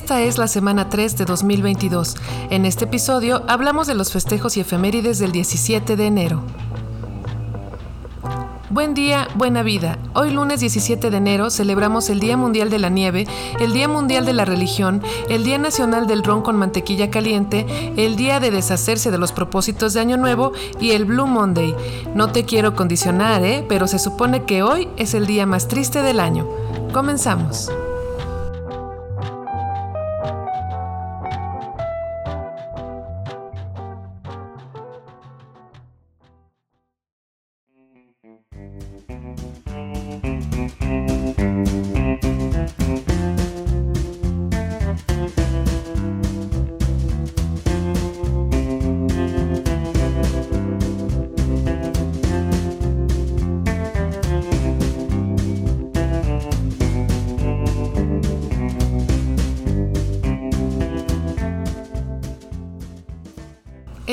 Esta es la semana 3 de 2022. En este episodio hablamos de los festejos y efemérides del 17 de enero. Buen día, buena vida. Hoy lunes 17 de enero celebramos el Día Mundial de la Nieve, el Día Mundial de la Religión, el Día Nacional del Ron con mantequilla caliente, el Día de deshacerse de los propósitos de Año Nuevo y el Blue Monday. No te quiero condicionar, ¿eh? Pero se supone que hoy es el día más triste del año. Comenzamos.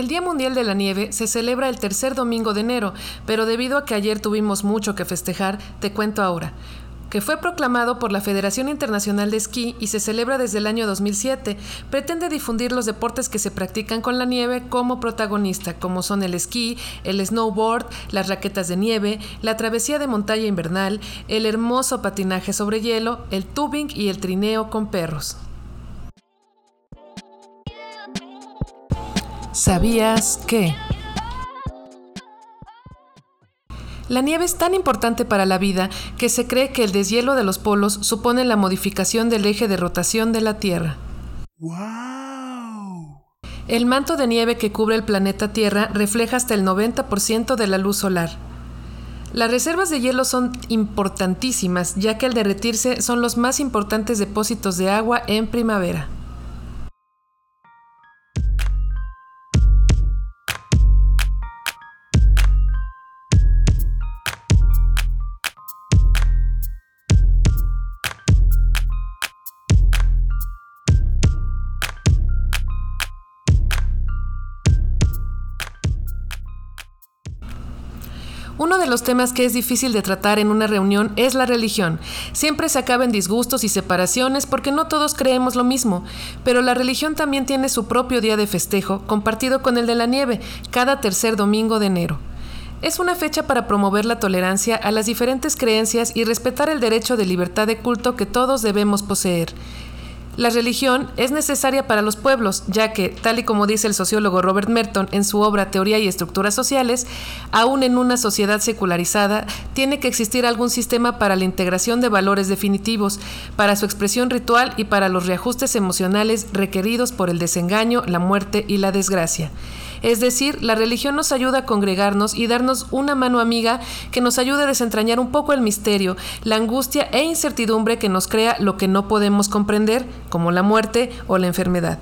El Día Mundial de la Nieve se celebra el tercer domingo de enero, pero debido a que ayer tuvimos mucho que festejar, te cuento ahora que fue proclamado por la Federación Internacional de Esquí y se celebra desde el año 2007, pretende difundir los deportes que se practican con la nieve como protagonista, como son el esquí, el snowboard, las raquetas de nieve, la travesía de montaña invernal, el hermoso patinaje sobre hielo, el tubing y el trineo con perros. ¿Sabías que? La nieve es tan importante para la vida que se cree que el deshielo de los polos supone la modificación del eje de rotación de la Tierra. El manto de nieve que cubre el planeta Tierra refleja hasta el 90% de la luz solar. Las reservas de hielo son importantísimas, ya que al derretirse son los más importantes depósitos de agua en primavera. Los temas que es difícil de tratar en una reunión es la religión. Siempre se acaba en disgustos y separaciones porque no todos creemos lo mismo, pero la religión también tiene su propio día de festejo, compartido con el de la nieve, cada tercer domingo de enero. Es una fecha para promover la tolerancia a las diferentes creencias y respetar el derecho de libertad de culto que todos debemos poseer. La religión es necesaria para los pueblos, ya que, tal y como dice el sociólogo Robert Merton en su obra Teoría y Estructuras Sociales, aún en una sociedad secularizada, tiene que existir algún sistema para la integración de valores definitivos, para su expresión ritual y para los reajustes emocionales requeridos por el desengaño, la muerte y la desgracia. Es decir, la religión nos ayuda a congregarnos y darnos una mano amiga que nos ayude a desentrañar un poco el misterio, la angustia e incertidumbre que nos crea lo que no podemos comprender, como la muerte o la enfermedad.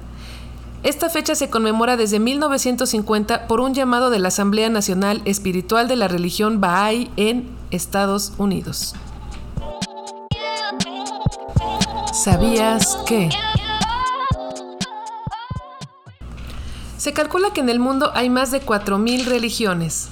Esta fecha se conmemora desde 1950 por un llamado de la Asamblea Nacional Espiritual de la Religión Bahá'í en Estados Unidos. ¿Sabías que? Se calcula que en el mundo hay más de 4.000 religiones.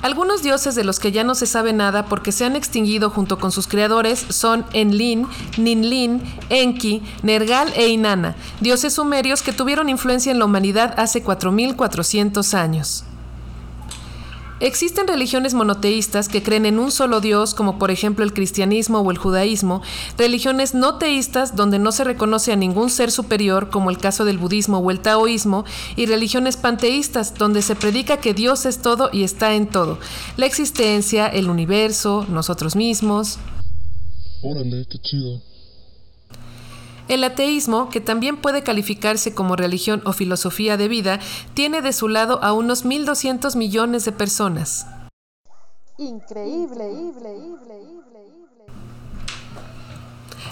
Algunos dioses de los que ya no se sabe nada porque se han extinguido junto con sus creadores son Enlil, Ninlin, Enki, Nergal e Inanna, dioses sumerios que tuvieron influencia en la humanidad hace 4.400 años. Existen religiones monoteístas que creen en un solo Dios, como por ejemplo el cristianismo o el judaísmo, religiones no teístas donde no se reconoce a ningún ser superior, como el caso del budismo o el taoísmo, y religiones panteístas donde se predica que Dios es todo y está en todo, la existencia, el universo, nosotros mismos. Órale, qué chido. El ateísmo, que también puede calificarse como religión o filosofía de vida, tiene de su lado a unos 1.200 millones de personas. Increíble.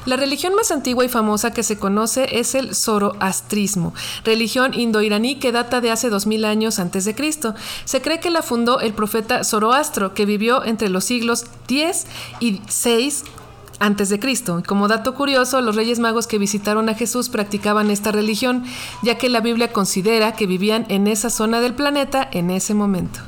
La religión más antigua y famosa que se conoce es el zoroastrismo, religión indoiraní que data de hace 2000 años antes de Cristo. Se cree que la fundó el profeta Zoroastro, que vivió entre los siglos 10 y 6 antes de Cristo. Como dato curioso, los reyes magos que visitaron a Jesús practicaban esta religión, ya que la Biblia considera que vivían en esa zona del planeta en ese momento.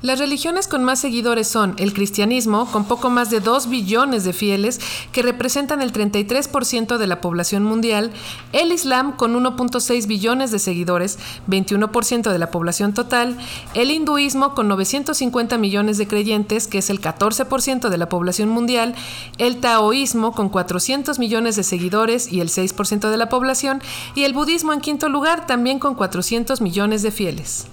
Las religiones con más seguidores son el cristianismo, con poco más de 2 billones de fieles, que representan el 33% de la población mundial, el islam con 1.6 billones de seguidores, 21% de la población total, el hinduismo con 950 millones de creyentes, que es el 14% de la población mundial, el taoísmo con 400 millones de seguidores y el 6% de la población, y el budismo en quinto lugar también con 400 millones de fieles.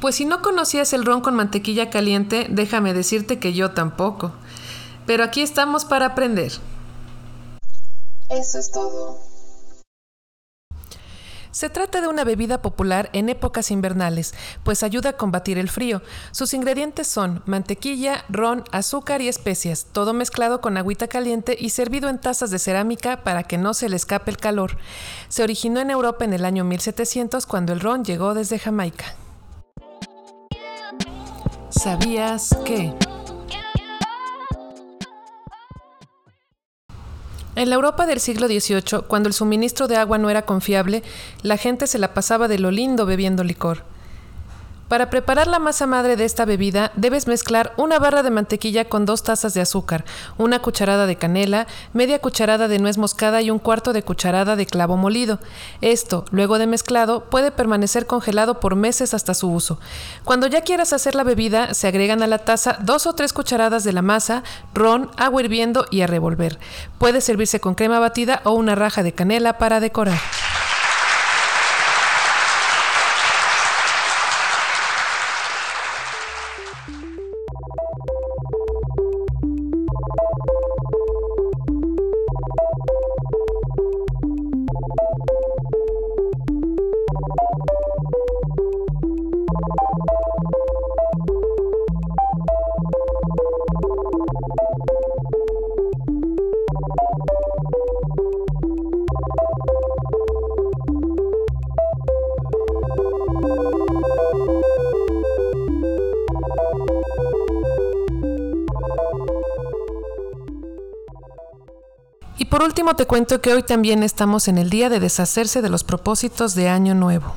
Pues si no conocías el ron con mantequilla caliente, déjame decirte que yo tampoco. Pero aquí estamos para aprender. Eso es todo. Se trata de una bebida popular en épocas invernales, pues ayuda a combatir el frío. Sus ingredientes son mantequilla, ron, azúcar y especias, todo mezclado con agüita caliente y servido en tazas de cerámica para que no se le escape el calor. Se originó en Europa en el año 1700 cuando el ron llegó desde Jamaica. ¿Sabías que? En la Europa del siglo XVIII, cuando el suministro de agua no era confiable, la gente se la pasaba de lo lindo bebiendo licor. Para preparar la masa madre de esta bebida, debes mezclar una barra de mantequilla con dos tazas de azúcar, una cucharada de canela, media cucharada de nuez moscada y un cuarto de cucharada de clavo molido. Esto, luego de mezclado, puede permanecer congelado por meses hasta su uso. Cuando ya quieras hacer la bebida, se agregan a la taza dos o tres cucharadas de la masa, ron, agua hirviendo y a revolver. Puede servirse con crema batida o una raja de canela para decorar. Último te cuento que hoy también estamos en el día de deshacerse de los propósitos de Año Nuevo.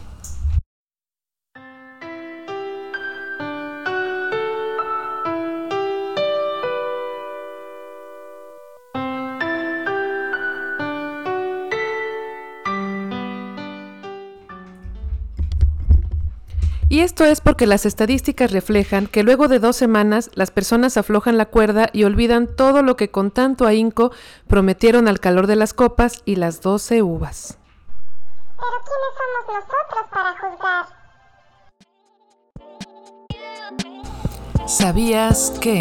Y esto es porque las estadísticas reflejan que luego de dos semanas las personas aflojan la cuerda y olvidan todo lo que con tanto ahínco prometieron al calor de las copas y las doce uvas. Pero ¿quiénes somos nosotros para juzgar? ¿Sabías que...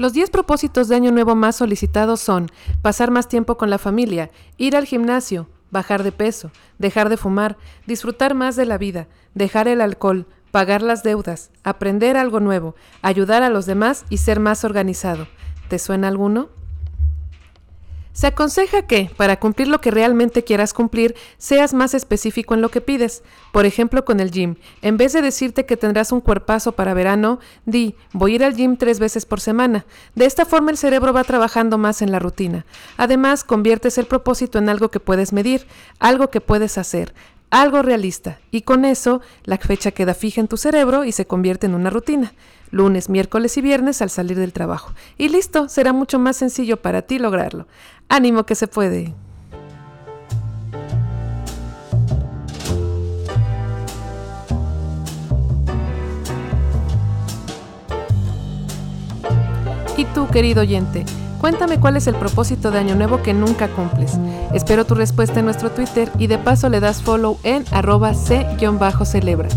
Los 10 propósitos de Año Nuevo más solicitados son pasar más tiempo con la familia, ir al gimnasio, bajar de peso, dejar de fumar, disfrutar más de la vida, dejar el alcohol, pagar las deudas, aprender algo nuevo, ayudar a los demás y ser más organizado. ¿Te suena alguno? Se aconseja que, para cumplir lo que realmente quieras cumplir, seas más específico en lo que pides. Por ejemplo, con el gym. En vez de decirte que tendrás un cuerpazo para verano, di, voy a ir al gym tres veces por semana. De esta forma el cerebro va trabajando más en la rutina. Además, conviertes el propósito en algo que puedes medir, algo que puedes hacer, algo realista. Y con eso, la fecha queda fija en tu cerebro y se convierte en una rutina lunes, miércoles y viernes al salir del trabajo. Y listo, será mucho más sencillo para ti lograrlo. Ánimo que se puede. Y tú, querido oyente, cuéntame cuál es el propósito de Año Nuevo que nunca cumples. Espero tu respuesta en nuestro Twitter y de paso le das follow en arroba c-celebra.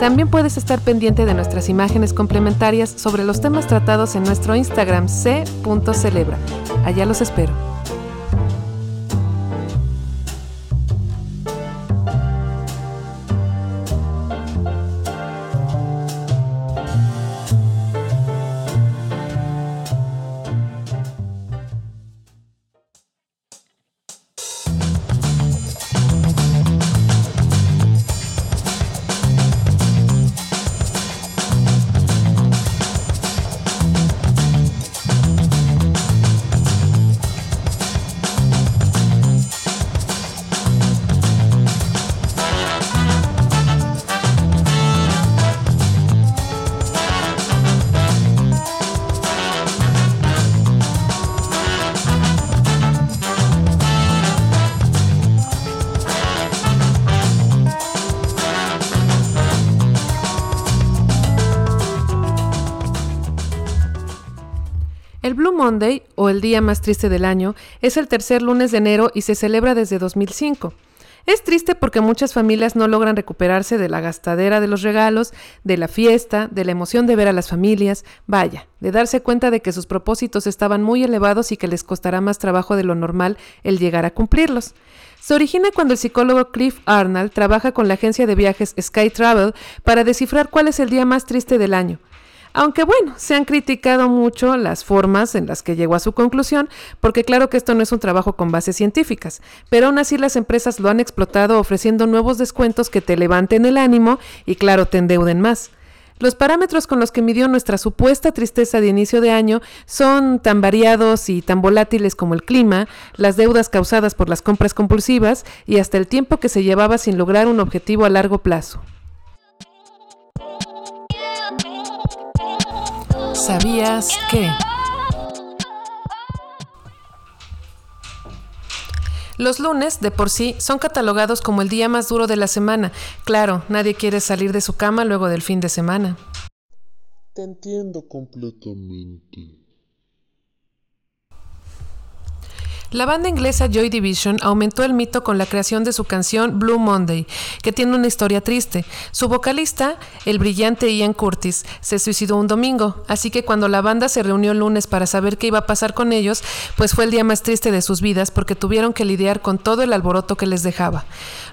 También puedes estar pendiente de nuestras imágenes complementarias sobre los temas tratados en nuestro Instagram c.celebra. Allá los espero. El Blue Monday, o el día más triste del año, es el tercer lunes de enero y se celebra desde 2005. Es triste porque muchas familias no logran recuperarse de la gastadera de los regalos, de la fiesta, de la emoción de ver a las familias, vaya, de darse cuenta de que sus propósitos estaban muy elevados y que les costará más trabajo de lo normal el llegar a cumplirlos. Se origina cuando el psicólogo Cliff Arnold trabaja con la agencia de viajes Sky Travel para descifrar cuál es el día más triste del año. Aunque bueno, se han criticado mucho las formas en las que llegó a su conclusión, porque claro que esto no es un trabajo con bases científicas, pero aún así las empresas lo han explotado ofreciendo nuevos descuentos que te levanten el ánimo y claro, te endeuden más. Los parámetros con los que midió nuestra supuesta tristeza de inicio de año son tan variados y tan volátiles como el clima, las deudas causadas por las compras compulsivas y hasta el tiempo que se llevaba sin lograr un objetivo a largo plazo. ¿Sabías que? Los lunes, de por sí, son catalogados como el día más duro de la semana. Claro, nadie quiere salir de su cama luego del fin de semana. Te entiendo completamente. La banda inglesa Joy Division aumentó el mito con la creación de su canción Blue Monday, que tiene una historia triste. Su vocalista, el brillante Ian Curtis, se suicidó un domingo, así que cuando la banda se reunió el lunes para saber qué iba a pasar con ellos, pues fue el día más triste de sus vidas porque tuvieron que lidiar con todo el alboroto que les dejaba.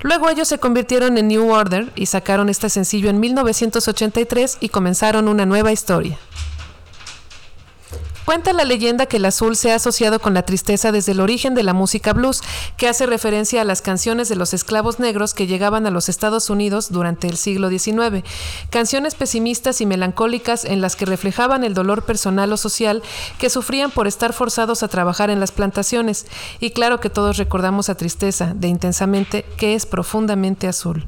Luego ellos se convirtieron en New Order y sacaron este sencillo en 1983 y comenzaron una nueva historia. Cuenta la leyenda que el azul se ha asociado con la tristeza desde el origen de la música blues, que hace referencia a las canciones de los esclavos negros que llegaban a los Estados Unidos durante el siglo XIX. Canciones pesimistas y melancólicas en las que reflejaban el dolor personal o social que sufrían por estar forzados a trabajar en las plantaciones. Y claro que todos recordamos a Tristeza, de Intensamente, que es profundamente azul.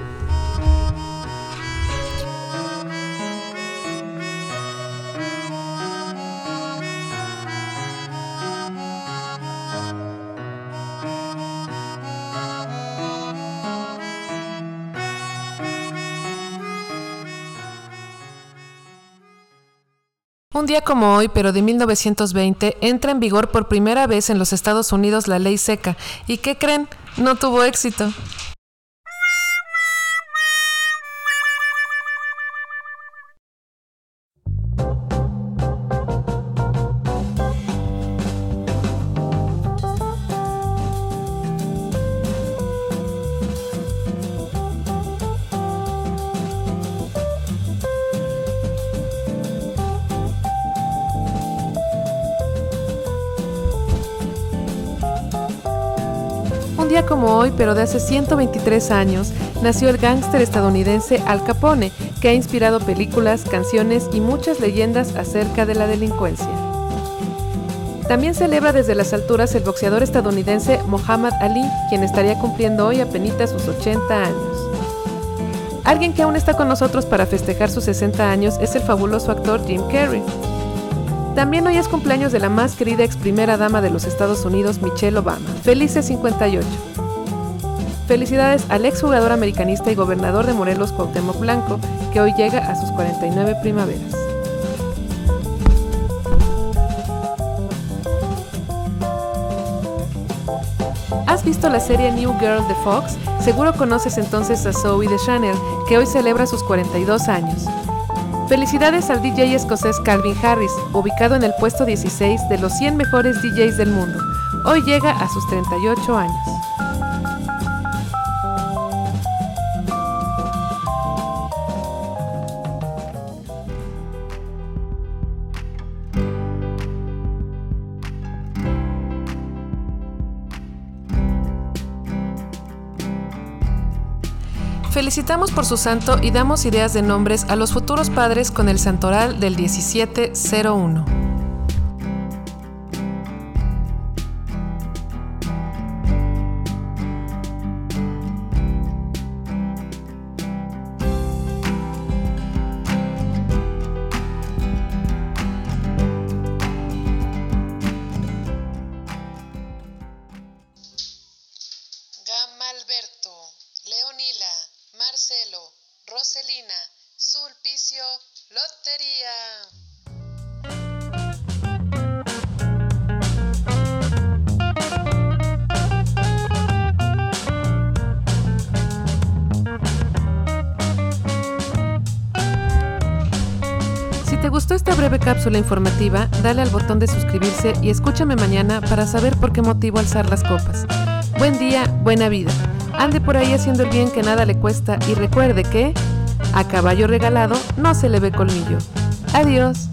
Día como hoy, pero de 1920, entra en vigor por primera vez en los Estados Unidos la ley seca. ¿Y qué creen? No tuvo éxito. Un día como hoy, pero de hace 123 años, nació el gángster estadounidense Al Capone, que ha inspirado películas, canciones y muchas leyendas acerca de la delincuencia. También celebra desde las alturas el boxeador estadounidense Muhammad Ali, quien estaría cumpliendo hoy apenas sus 80 años. Alguien que aún está con nosotros para festejar sus 60 años es el fabuloso actor Jim Carrey. También hoy es cumpleaños de la más querida ex primera dama de los Estados Unidos, Michelle Obama. Felices 58. Felicidades al ex jugador americanista y gobernador de Morelos, Cuauhtémoc Blanco, que hoy llega a sus 49 primaveras. ¿Has visto la serie New Girl de Fox? Seguro conoces entonces a Zoe de Chanel, que hoy celebra sus 42 años. Felicidades al DJ escocés Calvin Harris, ubicado en el puesto 16 de los 100 mejores DJs del mundo. Hoy llega a sus 38 años. Felicitamos por su santo y damos ideas de nombres a los futuros padres con el santoral del 1701. Cápsula informativa, dale al botón de suscribirse y escúchame mañana para saber por qué motivo alzar las copas. Buen día, buena vida. Ande por ahí haciendo el bien que nada le cuesta y recuerde que a caballo regalado no se le ve colmillo. Adiós.